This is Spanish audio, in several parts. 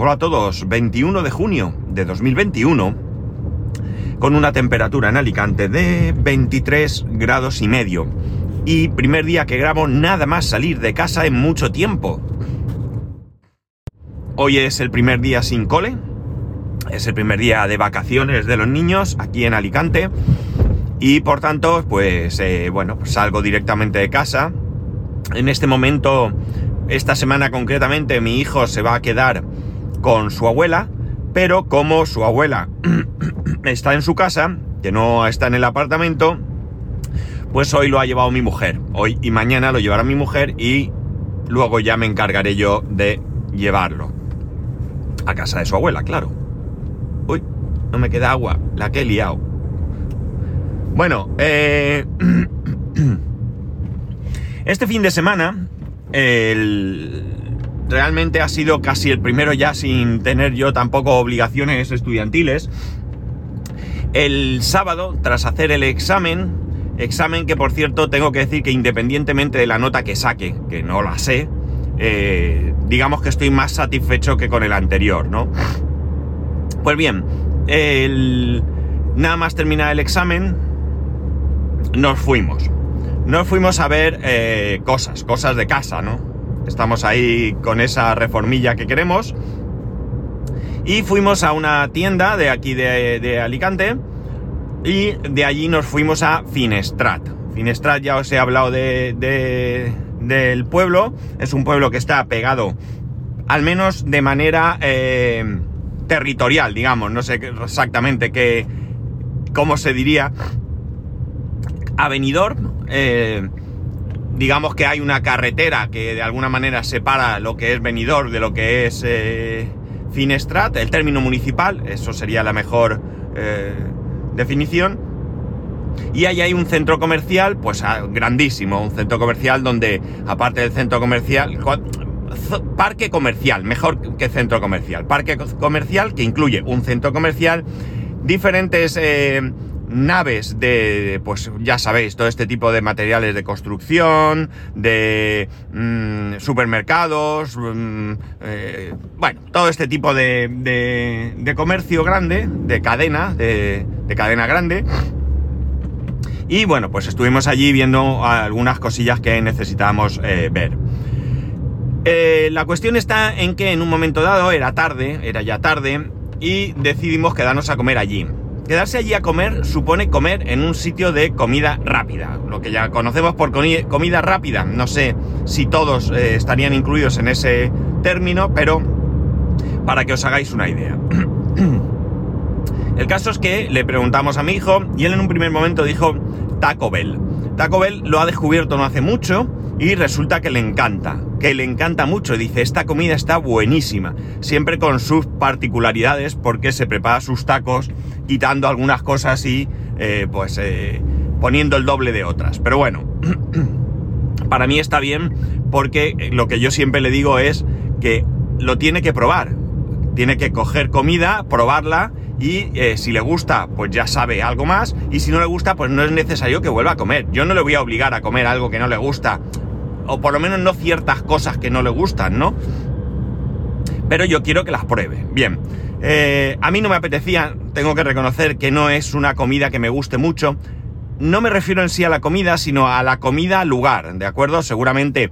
Hola a todos, 21 de junio de 2021, con una temperatura en Alicante de 23 grados y medio. Y primer día que grabo nada más salir de casa en mucho tiempo. Hoy es el primer día sin cole, es el primer día de vacaciones de los niños aquí en Alicante. Y por tanto, pues eh, bueno, pues salgo directamente de casa. En este momento, esta semana concretamente, mi hijo se va a quedar con su abuela, pero como su abuela está en su casa, que no está en el apartamento, pues hoy lo ha llevado mi mujer. Hoy y mañana lo llevará mi mujer y luego ya me encargaré yo de llevarlo. A casa de su abuela, claro. Uy, no me queda agua, la que he liado. Bueno, eh... este fin de semana, el realmente ha sido casi el primero ya sin tener yo tampoco obligaciones estudiantiles. El sábado, tras hacer el examen, examen que por cierto tengo que decir que independientemente de la nota que saque, que no la sé, eh, digamos que estoy más satisfecho que con el anterior, ¿no? Pues bien, nada más terminar el examen, nos fuimos. Nos fuimos a ver eh, cosas, cosas de casa, ¿no? Estamos ahí con esa reformilla que queremos. Y fuimos a una tienda de aquí de, Alicante. Y de allí nos fuimos a Finestrat. Finestrat ya os he hablado de, del pueblo. Es un pueblo que está pegado, al menos de manera eh, territorial, digamos. No sé exactamente qué, cómo se diría. Avenidor. Eh, digamos que hay una carretera que de alguna manera separa lo que es Benidorm de lo que es eh, Finestrat, el término municipal, eso sería la mejor eh, definición. Y ahí hay un centro comercial, pues ah, grandísimo, un centro comercial donde, aparte del centro comercial, parque comercial, mejor que centro comercial, parque comercial que incluye un centro comercial, diferentes eh, naves de, pues ya sabéis, todo este tipo de materiales de construcción, de mm, supermercados, mm, eh, bueno, todo este tipo de, de, comercio grande, de cadena, de, cadena grande. Y bueno, pues estuvimos allí viendo algunas cosillas que necesitábamos eh, ver. Eh, la cuestión está en que en un momento dado, era tarde, era ya tarde, y decidimos quedarnos a comer allí. Quedarse allí a comer supone comer en un sitio de comida rápida, lo que ya conocemos por comida rápida. No sé si todos eh, estarían incluidos en ese término, pero para que os hagáis una idea. El caso es que le preguntamos a mi hijo y él en un primer momento dijo Taco Bell. Taco Bell lo ha descubierto no hace mucho y resulta que le encanta, que le encanta mucho. Dice, esta comida está buenísima, siempre con sus particularidades porque se prepara sus tacos quitando algunas cosas y eh, pues eh, poniendo el doble de otras. Pero bueno, para mí está bien porque lo que yo siempre le digo es que lo tiene que probar. Tiene que coger comida, probarla y eh, si le gusta, pues ya sabe algo más y si no le gusta, pues no es necesario que vuelva a comer. Yo no le voy a obligar a comer algo que no le gusta o por lo menos no ciertas cosas que no le gustan, ¿no? Pero yo quiero que las pruebe. Bien, eh, a mí no me apetecía, tengo que reconocer que no es una comida que me guste mucho. No me refiero en sí a la comida, sino a la comida lugar, ¿de acuerdo? Seguramente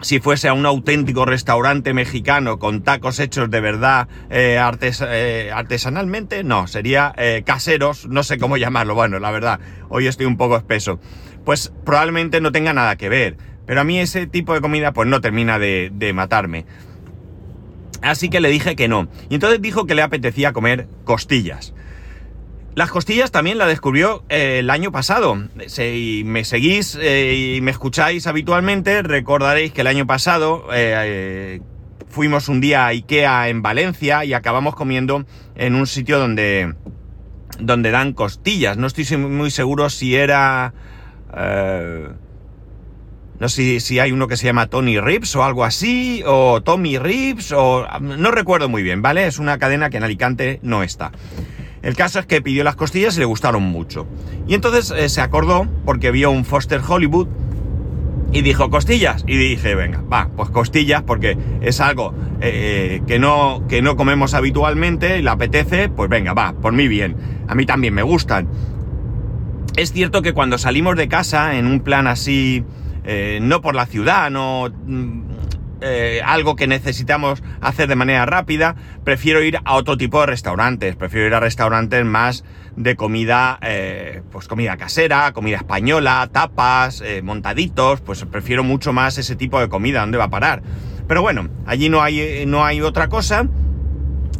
si fuese a un auténtico restaurante mexicano con tacos hechos de verdad eh, eh, artesanalmente, no, sería caseros, no sé cómo llamarlo, bueno, la verdad, hoy estoy un poco espeso. Pues probablemente no tenga nada que ver. Pero a mí ese tipo de comida pues no termina de, matarme. Así que le dije que no. Y entonces dijo que le apetecía comer costillas. Las costillas también la descubrió eh, el año pasado. Si me seguís eh, y me escucháis habitualmente, recordaréis que el año pasado eh, fuimos un día a Ikea en Valencia y acabamos comiendo en un sitio donde, donde dan costillas. No estoy muy seguro si era... No sé si hay uno que se llama Tony Rips o algo así, o Tommy Rips, o no recuerdo muy bien, ¿vale? Es una cadena que en Alicante no está. El caso es que pidió las costillas y le gustaron mucho. Y entonces eh, se acordó, porque vio un Foster Hollywood, Y dijo, costillas. Y dije, venga, va, pues costillas, porque es algo eh, que, no, que no comemos habitualmente y le apetece, pues venga, va, por mí bien. A mí también me gustan. Es cierto que cuando salimos de casa en un plan así, eh, no por la ciudad, no mm, eh, algo que necesitamos hacer de manera rápida, prefiero ir a otro tipo de restaurantes. Prefiero ir a restaurantes más de comida, eh, pues comida casera, comida española, tapas, montaditos. Pues prefiero mucho más ese tipo de comida. ¿Dónde va a parar? Pero bueno, allí no hay, no hay otra cosa.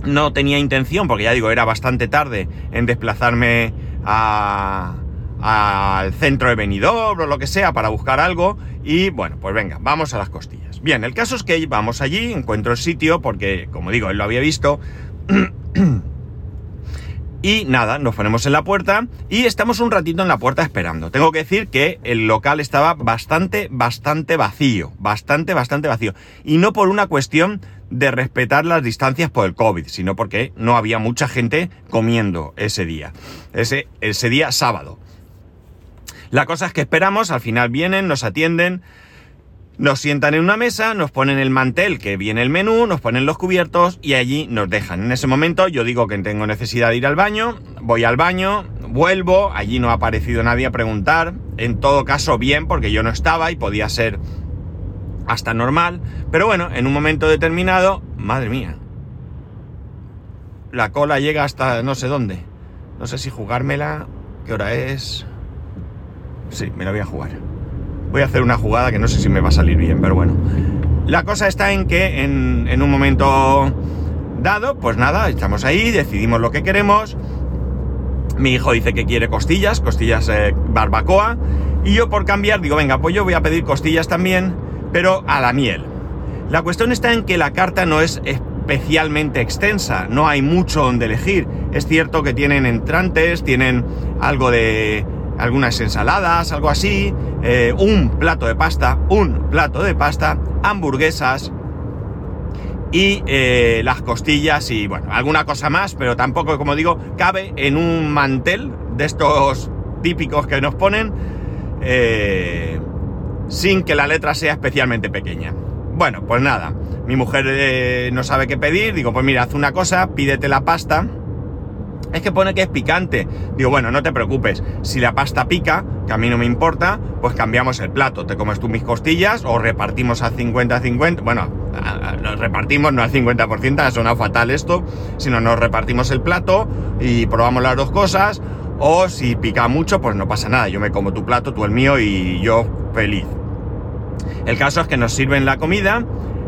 No tenía intención, porque ya digo, era bastante tarde en desplazarme a, al centro de Benidorm o lo que sea para buscar algo y bueno, pues venga, vamos a las costillas. Bien, el caso es que vamos allí, encuentro el sitio porque, como digo, él lo había visto. y nada, nos ponemos en la puerta y estamos un ratito en la puerta esperando. Tengo que decir que el local estaba bastante, bastante vacío, bastante, bastante vacío. Y no por una cuestión de respetar las distancias por el COVID, sino porque no había mucha gente comiendo ese día, ese, ese día sábado. La cosa es que esperamos, al final vienen, nos atienden, nos sientan en una mesa, nos ponen el mantel que viene el menú, nos ponen los cubiertos y allí nos dejan. En ese momento yo digo que tengo necesidad de ir al baño, voy al baño, vuelvo, allí no ha aparecido nadie a preguntar, en todo caso bien porque yo no estaba y podía ser hasta normal, pero bueno, en un momento determinado, madre mía, la cola llega hasta no sé dónde, no sé si jugármela, qué hora es... Sí, me la voy a jugar. Voy a hacer una jugada que no sé si me va a salir bien, pero bueno. La cosa está en que en, un momento dado, pues nada, estamos ahí, decidimos lo que queremos. Mi hijo dice que quiere costillas, costillas eh, barbacoa. Y yo por cambiar digo, venga, pues yo voy a pedir costillas también, pero a la miel. La cuestión está en que la carta no es especialmente extensa, no hay mucho donde elegir. Es cierto que tienen entrantes, tienen algo de algunas ensaladas, algo así, eh, un plato de pasta, un plato de pasta, hamburguesas y eh, las costillas y bueno, alguna cosa más, pero tampoco, como digo, cabe en un mantel de estos típicos que nos ponen eh, sin que la letra sea especialmente pequeña. Bueno, pues nada, mi mujer no sabe qué pedir, digo, pues mira, haz una cosa, pídete la pasta es que pone que es picante. Digo, bueno, no te preocupes. Si la pasta pica, que a mí no me importa, pues cambiamos el plato. Te comes tú mis costillas o repartimos al 50-50. Bueno, repartimos, no al 50%, ha sonado fatal esto. Sino nos repartimos el plato y probamos las dos cosas. O si pica mucho, pues no pasa nada. Yo me como tu plato, tú el mío y yo feliz. El caso es que nos sirven la comida.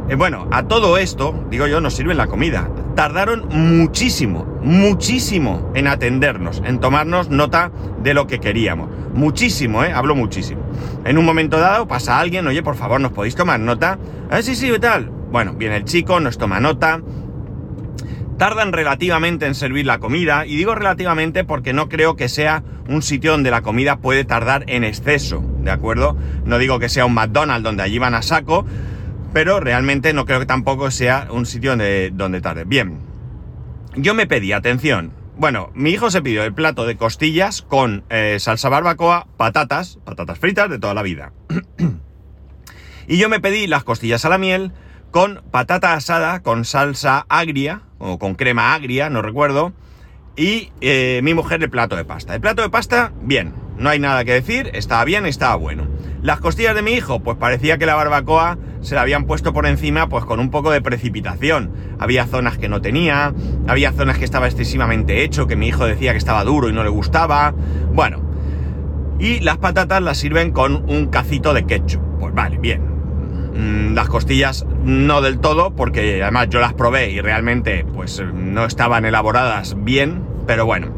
Eh, bueno, a todo esto, digo yo, nos sirven la comida tardaron muchísimo, muchísimo en atendernos, en tomarnos nota de lo que queríamos. Muchísimo, ¿eh? Hablo muchísimo. En un momento dado pasa alguien, oye, por favor, ¿nos podéis tomar nota? Ah, sí, sí, tal. Bueno, viene el chico, nos toma nota. Tardan relativamente en servir la comida, y digo relativamente porque no creo que sea un sitio donde la comida puede tardar en exceso, ¿de acuerdo? No digo que sea un McDonald's donde allí van a saco, pero realmente no creo que tampoco sea un sitio donde, donde tarde. Bien, yo me pedí, atención, bueno, mi hijo se pidió el plato de costillas con eh, salsa barbacoa, patatas, patatas fritas de toda la vida. y yo me pedí las costillas a la miel con patata asada, con salsa agria, o con crema agria, no recuerdo, y eh, mi mujer el plato de pasta. El plato de pasta, bien, no hay nada que decir, estaba bien, estaba bueno. Las costillas de mi hijo, pues parecía que la barbacoa se la habían puesto por encima pues con un poco de precipitación. Había zonas que no tenía, había zonas que estaba excesivamente hecho, que mi hijo decía que estaba duro y no le gustaba. Bueno, y las patatas las sirven con un cacito de ketchup. Pues vale, bien. Mm, las costillas no del todo, porque además yo las probé y realmente pues no estaban elaboradas bien, pero bueno.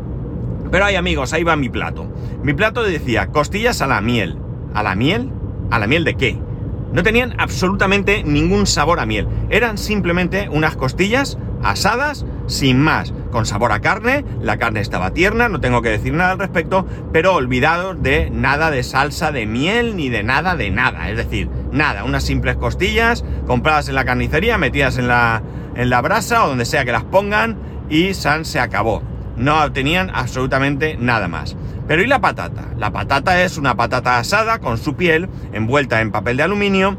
Pero hay amigos, ahí va mi plato. Mi plato decía costillas a la miel. ¿A la miel? ¿A la miel de qué? No tenían absolutamente ningún sabor a miel. Eran simplemente unas costillas asadas sin más, con sabor a carne, la carne estaba tierna, no tengo que decir nada al respecto, pero olvidados de nada de salsa de miel ni de nada de nada, es decir, nada, unas simples costillas compradas en la carnicería, metidas en la, en la brasa o donde sea que las pongan y San se acabó. No tenían absolutamente nada más. Pero ¿y la patata? La patata es una patata asada con su piel envuelta en papel de aluminio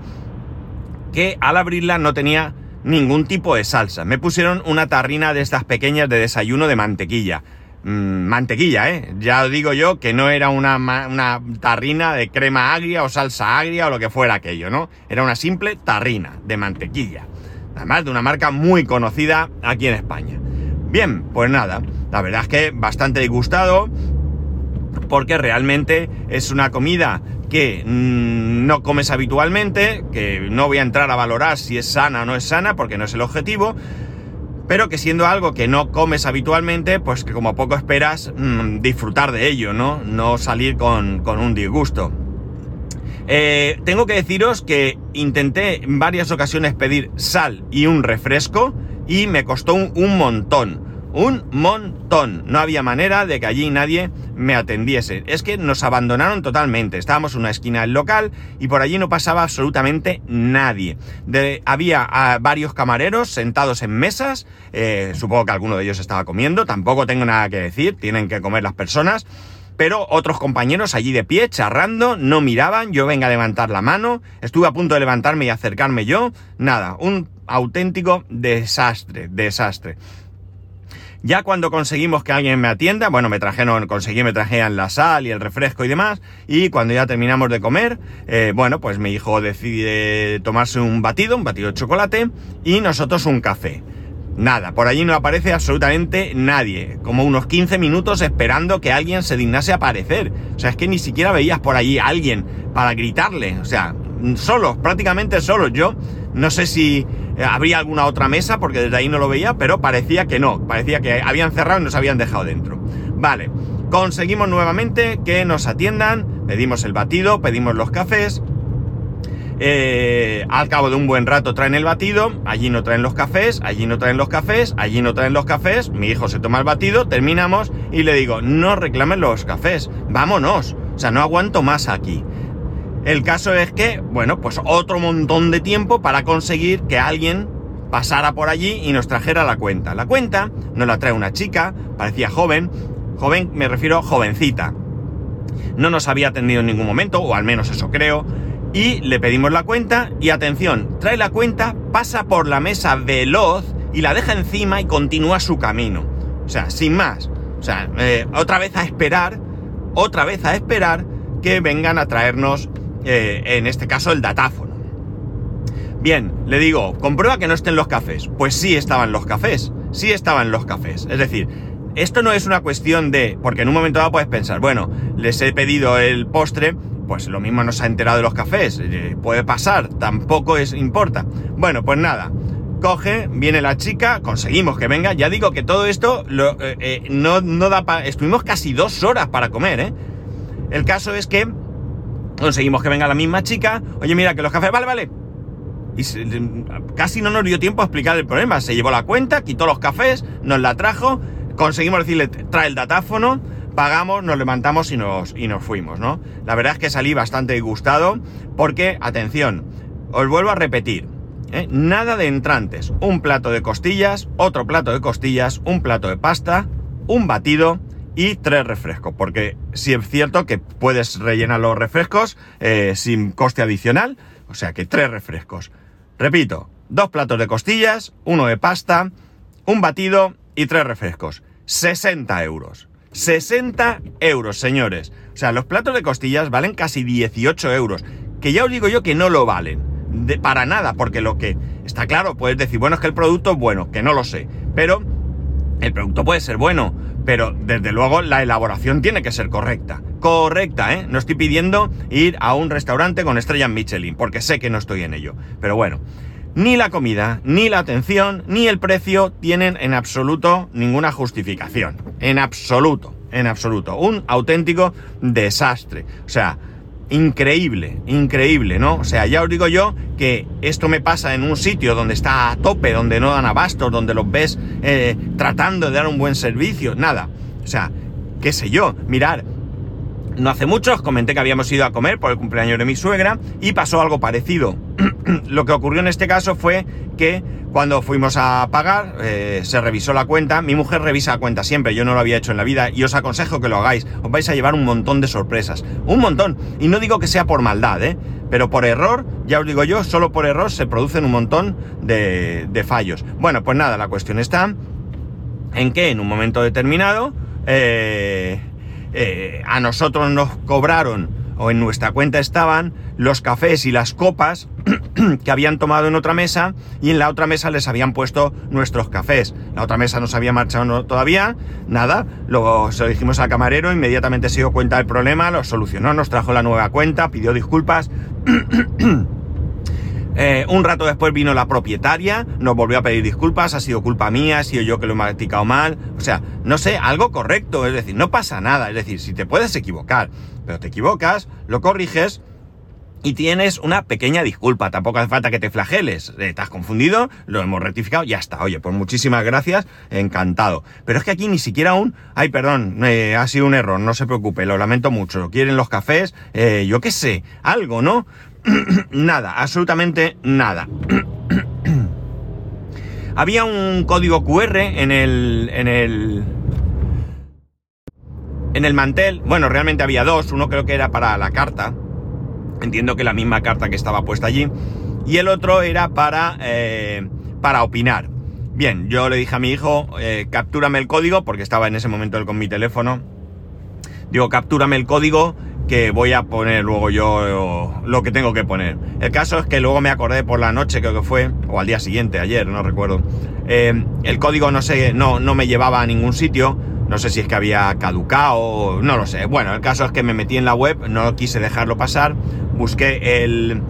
que al abrirla no tenía ningún tipo de salsa. Me pusieron una tarrina de estas pequeñas de desayuno de mantequilla. Mm, mantequilla, ¿eh? Ya digo yo que no era una, una tarrina de crema agria o salsa agria o lo que fuera aquello, ¿no? Era una simple tarrina de mantequilla. Además de una marca muy conocida aquí en España. Bien, pues nada, la verdad es que bastante disgustado porque realmente es una comida que mm, no comes habitualmente, que no voy a entrar a valorar si es sana o no es sana porque no es el objetivo, pero que siendo algo que no comes habitualmente, pues que como poco esperas mm, disfrutar de ello, ¿no? No salir con, un disgusto. Eh, tengo que deciros que intenté en varias ocasiones pedir sal y un refresco y me costó un montón un montón. No había manera de que allí nadie me atendiese. Es que nos abandonaron totalmente. Estábamos en una esquina del local y por allí no pasaba absolutamente nadie. había ah, varios camareros sentados en mesas. Eh, supongo que alguno de ellos estaba comiendo. Tampoco tengo nada que decir. Tienen que comer las personas. Pero otros compañeros allí de pie, charrando, no miraban. Yo venga a levantar la mano. Estuve a punto de levantarme y acercarme yo. Nada, un auténtico desastre, desastre. Ya cuando conseguimos que alguien me atienda, bueno, me trajeron, conseguí, me trajeran la sal y el refresco y demás, y cuando ya terminamos de comer, eh, bueno, pues mi hijo decide tomarse un batido, un batido de chocolate, y nosotros un café. Nada, por allí no aparece absolutamente nadie. Como unos 15 minutos esperando que alguien se dignase a aparecer. O sea, es que ni siquiera veías por allí a alguien para gritarle. O sea, solos, prácticamente solos. Yo no sé si eh, habría alguna otra mesa, porque desde ahí no lo veía, pero parecía que no, parecía que habían cerrado y nos habían dejado dentro. Vale, conseguimos nuevamente que nos atiendan, pedimos el batido, pedimos los cafés. Eh, al cabo de un buen rato traen el batido, allí no traen los cafés, allí no traen los cafés, allí no traen los cafés, mi hijo se toma el batido, terminamos y le digo, no reclamen los cafés, vámonos, o sea, no aguanto más aquí. El caso es que, bueno, pues otro montón de tiempo para conseguir que alguien pasara por allí y nos trajera la cuenta. La cuenta nos la trae una chica, parecía joven, joven me refiero jovencita. No nos había atendido en ningún momento, o al menos eso creo, y le pedimos la cuenta y atención, trae la cuenta, pasa por la mesa veloz y la deja encima y continúa su camino. O sea, sin más. O sea, eh, otra vez a esperar, otra vez a esperar que vengan a traernos eh, en este caso el datáfono. Bien, le digo, comprueba que no estén los cafés. Pues sí estaban los cafés, sí estaban los cafés. Es decir, esto no es una cuestión de, porque en un momento dado puedes pensar, bueno, les he pedido el postre, pues lo mismo no se ha enterado de los cafés, eh, puede pasar, tampoco es importa. Bueno, pues nada, coge, viene la chica, conseguimos que venga, ya digo que todo esto eh, no, no da para... Estuvimos casi dos horas para comer, ¿eh? El caso es que Conseguimos que venga la misma chica. Oye, mira, que los cafés, vale, vale. Y casi no nos dio tiempo a explicar el problema. Se llevó la cuenta, quitó los cafés, nos la trajo. Conseguimos decirle, trae el datáfono, pagamos, nos levantamos y nos, y nos fuimos, ¿no? La verdad es que salí bastante disgustado porque, atención, os vuelvo a repetir, ¿eh? nada de entrantes. Un plato de costillas, otro plato de costillas, un plato de pasta, un batido y tres refrescos, porque si es cierto que puedes rellenar los refrescos eh, sin coste adicional, o sea que tres refrescos. Repito, dos platos de costillas, uno de pasta, un batido y tres refrescos. 60 euros. 60 euros, señores. O sea, los platos de costillas valen casi 18 euros. Que ya os digo yo que no lo valen. De, para nada, porque lo que está claro, puedes decir, bueno, es que el producto es bueno, que no lo sé. Pero el producto puede ser bueno, pero desde luego la elaboración tiene que ser correcta. Correcta, ¿eh? No estoy pidiendo ir a un restaurante con estrellas Michelin, porque sé que no estoy en ello. Pero bueno, ni la comida, ni la atención, ni el precio tienen en absoluto ninguna justificación. En absoluto, en absoluto. Un auténtico desastre. O sea, increíble, increíble, ¿no? O sea, ya os digo yo que esto me pasa en un sitio donde está a tope, donde no dan abasto, donde los ves eh, tratando de dar un buen servicio, nada. O sea, qué sé yo, mirar, no hace mucho os comenté que habíamos ido a comer por el cumpleaños de mi suegra y pasó algo parecido. Lo que ocurrió en este caso fue que cuando fuimos a pagar, eh, se revisó la cuenta. Mi mujer revisa la cuenta siempre, yo no lo había hecho en la vida y os aconsejo que lo hagáis. Os vais a llevar un montón de sorpresas. Un montón. Y no digo que sea por maldad, ¿eh? Pero por error, ya os digo yo, solo por error se producen un montón de, de fallos. Bueno, pues nada, la cuestión está en que en un momento determinado eh, eh, a nosotros nos cobraron o en nuestra cuenta estaban los cafés y las copas que habían tomado en otra mesa y en la otra mesa les habían puesto nuestros cafés. La otra mesa no se había marchado todavía, nada, luego se lo dijimos al camarero, inmediatamente se dio cuenta del problema, lo solucionó, nos trajo la nueva cuenta, pidió disculpas. Eh, un rato después vino la propietaria, nos volvió a pedir disculpas, ha sido culpa mía, ha sido yo que lo he practicado mal. O sea, no sé, algo correcto, es decir, no pasa nada. Es decir, si te puedes equivocar, pero te equivocas, lo corriges y tienes una pequeña disculpa. Tampoco hace falta que te flageles. Eh, te has confundido, lo hemos rectificado, ya está. Oye, pues muchísimas gracias, encantado. Pero es que aquí ni siquiera un, ay, perdón, eh, ha sido un error, no se preocupe, lo lamento mucho. ¿Quieren los cafés? yo qué sé, algo, ¿no? nada, absolutamente nada. Había un código QR en el, en el, en el mantel. Bueno, realmente había dos. Uno creo que era para la carta. Entiendo que la misma carta que estaba puesta allí. Y el otro era para, eh, para opinar. Bien, yo le dije a mi hijo, eh, captúrame el código, porque estaba en ese momento él con mi teléfono. Digo, captúrame el código que voy a poner luego yo lo que tengo que poner. El caso es que luego me acordé por la noche, creo que fue, o al día siguiente, ayer, no recuerdo. Eh, el código no sé, no, no me llevaba a ningún sitio. No sé si es que había caducado, no lo sé. Bueno, el caso es que me metí en la web, no quise dejarlo pasar. Busqué el,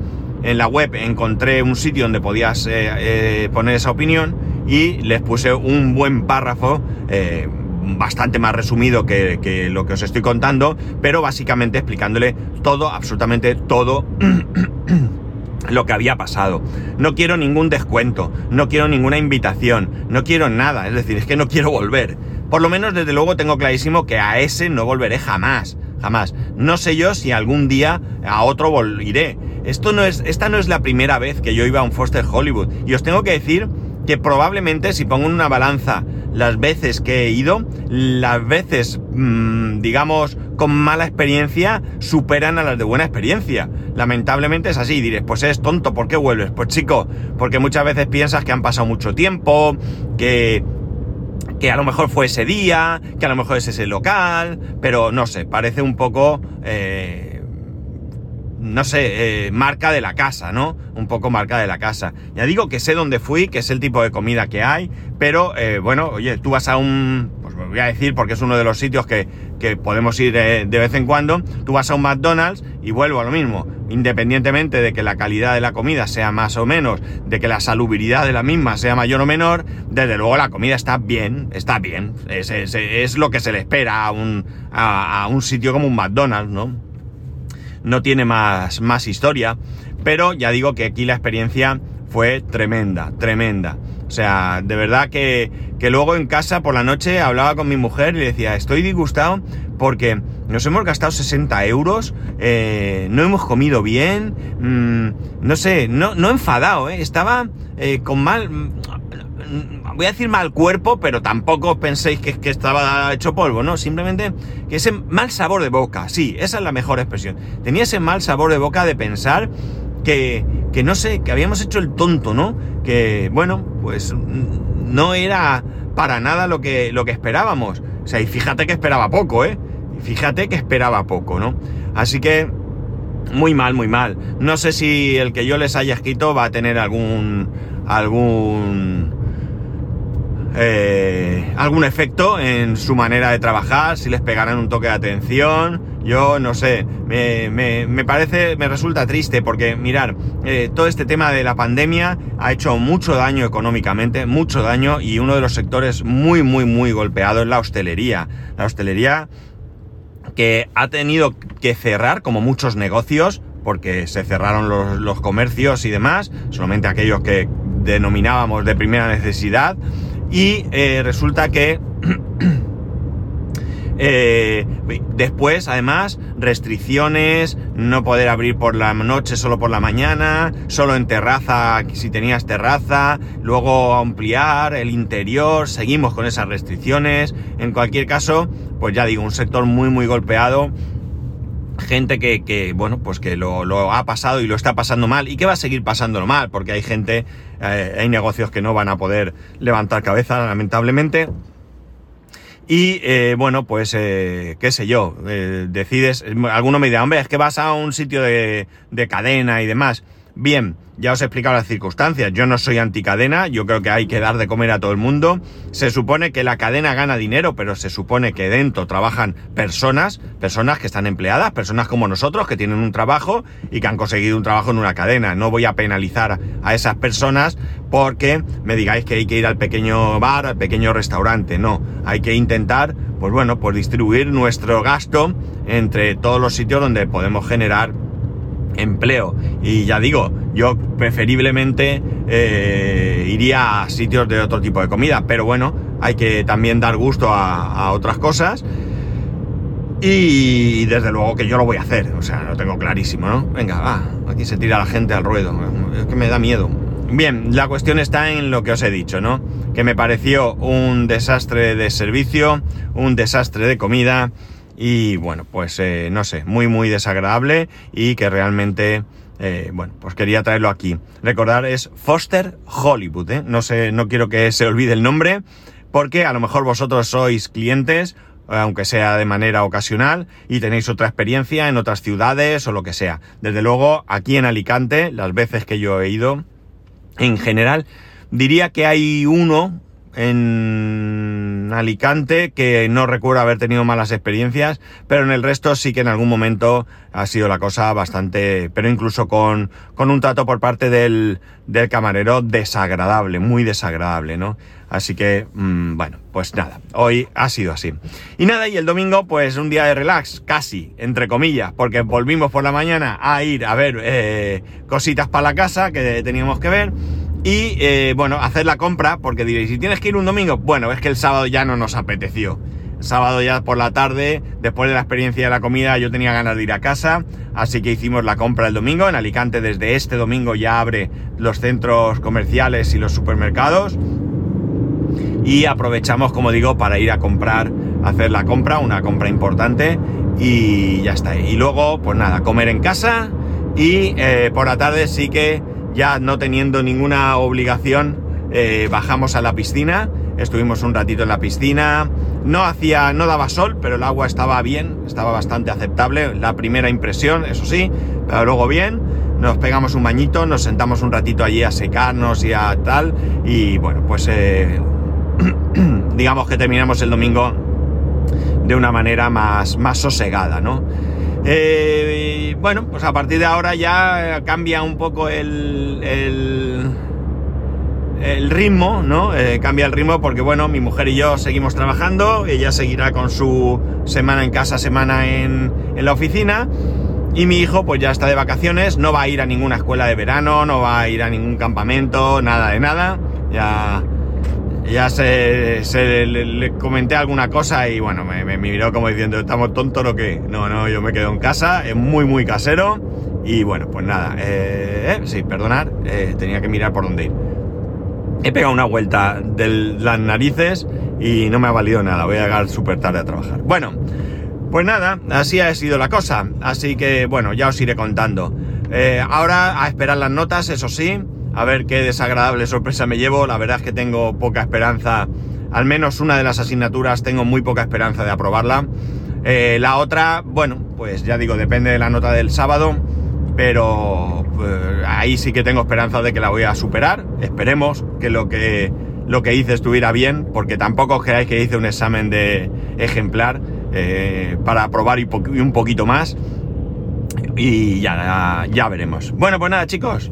en la web, encontré un sitio donde podías eh, eh, poner esa opinión y les puse un buen párrafo bastante más resumido que, lo que os estoy contando, pero básicamente explicándole todo, absolutamente todo. lo que había pasado. No quiero ningún descuento, no quiero ninguna invitación, no quiero nada, es decir, es que no quiero volver. Por lo menos desde luego tengo clarísimo que a ese no volveré jamás, jamás. No sé yo si algún día a otro volveré. Esto no es, esta no es la primera vez que yo iba a un Foster Hollywood. Y os tengo que decir que probablemente si pongo en una balanza las veces que he ido, las veces, mm, digamos, con mala experiencia superan a las de buena experiencia. Lamentablemente es así, diréis, pues es tonto, ¿por qué vuelves? Pues chico, porque muchas veces piensas que han pasado mucho tiempo, que que a lo mejor fue ese día, que a lo mejor es ese local, pero no sé, parece un poco eh, no sé, eh, marca de la casa, ¿no? Un poco marca de la casa. Ya digo que sé dónde fui, que es el tipo de comida que hay, pero eh, bueno, oye, tú vas a un, pues me voy a decir porque es uno de los sitios que, que podemos ir eh, de vez en cuando, tú vas a un McDonald's y vuelvo a lo mismo, independientemente de que la calidad de la comida sea más o menos, de que la salubridad de la misma sea mayor o menor, desde luego la comida está bien, está bien, es, es, es lo que se le espera a un, a, a un sitio como un McDonald's, ¿no? No tiene más, más historia, pero ya digo que aquí la experiencia fue tremenda, tremenda. O sea, de verdad que, que luego en casa por la noche hablaba con mi mujer y le decía, estoy disgustado porque nos hemos gastado 60 euros, eh, no hemos comido bien, mm, no sé, no, no enfadado, ¿eh? estaba eh, con mal, voy a decir mal cuerpo, pero tampoco penséis que, que estaba hecho polvo, ¿no? Simplemente que ese mal sabor de boca, sí, esa es la mejor expresión. Tenía ese mal sabor de boca de pensar que, que no sé, que habíamos hecho el tonto, ¿no? Que, bueno, pues no era para nada lo que, lo que esperábamos. O sea, y fíjate que esperaba poco, ¿eh? Fíjate que esperaba poco, ¿no? Así que, muy mal, muy mal. No sé si el que yo les haya escrito va a tener algún, algún eh, algún efecto en su manera de trabajar, si les pegarán un toque de atención, yo no sé, me, parece, me resulta triste porque mirar, eh, todo este tema de la pandemia ha hecho mucho daño económicamente, mucho daño y uno de los sectores muy, muy, muy golpeado es la hostelería. La hostelería que ha tenido que cerrar como muchos negocios porque se cerraron los, los comercios y demás, solamente aquellos que denominábamos de primera necesidad y eh, resulta que Eh, después, además, restricciones, no poder abrir por la noche, solo por la mañana, solo en terraza si tenías terraza, luego ampliar el interior, seguimos con esas restricciones. En cualquier caso, pues ya digo, un sector muy, muy golpeado gente que, bueno, pues que lo, ha pasado y lo está pasando mal y que va a seguir pasándolo mal, porque hay gente, eh, hay negocios que no van a poder levantar cabeza, lamentablemente. Y eh, bueno, pues eh, qué sé yo, decides, alguno me dirá, hombre, es que vas a un sitio de, de cadena y demás. Bien, ya os he explicado las circunstancias. Yo no soy anticadena, yo creo que hay que dar de comer a todo el mundo. Se supone que la cadena gana dinero, pero se supone que dentro trabajan personas, personas que están empleadas, personas como nosotros, que tienen un trabajo y que han conseguido un trabajo en una cadena. No voy a penalizar a esas personas porque me digáis que hay que ir al pequeño bar, al pequeño restaurante. No, hay que intentar, pues bueno, pues distribuir nuestro gasto entre todos los sitios donde podemos generar empleo. Y ya digo, yo preferiblemente eh, iría a sitios de otro tipo de comida, pero bueno, hay que también dar gusto a, otras cosas. Y desde luego que yo lo voy a hacer, o sea, lo tengo clarísimo, ¿no? Venga, va, aquí se tira la gente al ruedo, es que me da miedo. Bien, la cuestión está en lo que os he dicho, ¿no? Que me pareció un desastre de servicio, un desastre de comida, y bueno, pues eh, no sé, muy muy desagradable y que realmente, eh, bueno, pues quería traerlo aquí. Recordar es Foster Hollywood, ¿eh? No sé, no quiero que se olvide el nombre porque a lo mejor vosotros sois clientes aunque sea de manera ocasional, y tenéis otra experiencia en otras ciudades o lo que sea. Desde luego, aquí en Alicante, las veces que yo he ido, en general, diría que hay uno en Alicante, que no recuerdo haber tenido malas experiencias, pero en el resto sí que en algún momento ha sido la cosa bastante, pero incluso con, con un trato por parte del, del camarero desagradable, muy desagradable, ¿no? Así que, mm, bueno, pues nada, hoy ha sido así. Y nada, y el domingo, pues un día de relax, casi, entre comillas, porque volvimos por la mañana a ir a ver eh, cositas para la casa que teníamos que ver. Y eh, bueno, hacer la compra, porque diréis, si tienes que ir un domingo, bueno, es que el sábado ya no nos apeteció. Sábado ya por la tarde, después de la experiencia de la comida, yo tenía ganas de ir a casa, así que hicimos la compra el domingo. En Alicante desde este domingo ya abre los centros comerciales y los supermercados. Y aprovechamos, como digo, para ir a comprar, hacer la compra, una compra importante, y ya está. Y luego, pues nada, comer en casa y eh, por la tarde sí que ya no teniendo ninguna obligación, eh, bajamos a la piscina, estuvimos un ratito en la piscina, no hacía, no daba sol, pero el agua estaba bien, estaba bastante aceptable, la primera impresión, eso sí, pero luego bien, nos pegamos un bañito, nos sentamos un ratito allí a secarnos y a tal, y bueno, pues eh, digamos que terminamos el domingo de una manera más, más sosegada, ¿no? Eh, bueno, pues a partir de ahora ya cambia un poco el, el, ritmo, ¿no? Eh, cambia el ritmo porque, bueno, mi mujer y yo seguimos trabajando, ella seguirá con su semana en casa, semana en, en la oficina. Y mi hijo pues ya está de vacaciones, no va a ir a ninguna escuela de verano, no va a ir a ningún campamento, nada de nada. Ya ya se, le, comenté alguna cosa y bueno, me, miró como diciendo, ¿estamos tontos o qué? No, no, yo me quedo en casa, es muy, muy casero y bueno, pues nada, eh, eh sí, perdonar, eh, tenía que mirar por dónde ir. He pegado una vuelta de las narices y no me ha valido nada, voy a llegar súper tarde a trabajar. Bueno, pues nada, así ha sido la cosa, así que bueno, ya os iré contando. Ahora a esperar las notas, eso sí, a ver qué desagradable sorpresa me llevo. La verdad es que tengo poca esperanza, al menos una de las asignaturas tengo muy poca esperanza de aprobarla. Eh, la otra, bueno, pues ya digo, depende de la nota del sábado, pero pues, ahí sí que tengo esperanza de que la voy a superar. Esperemos que lo que, lo que hice estuviera bien, porque tampoco os creáis que hice un examen de ejemplar eh, para aprobar y, un poquito más. Y ya, ya veremos. Bueno, pues nada, chicos.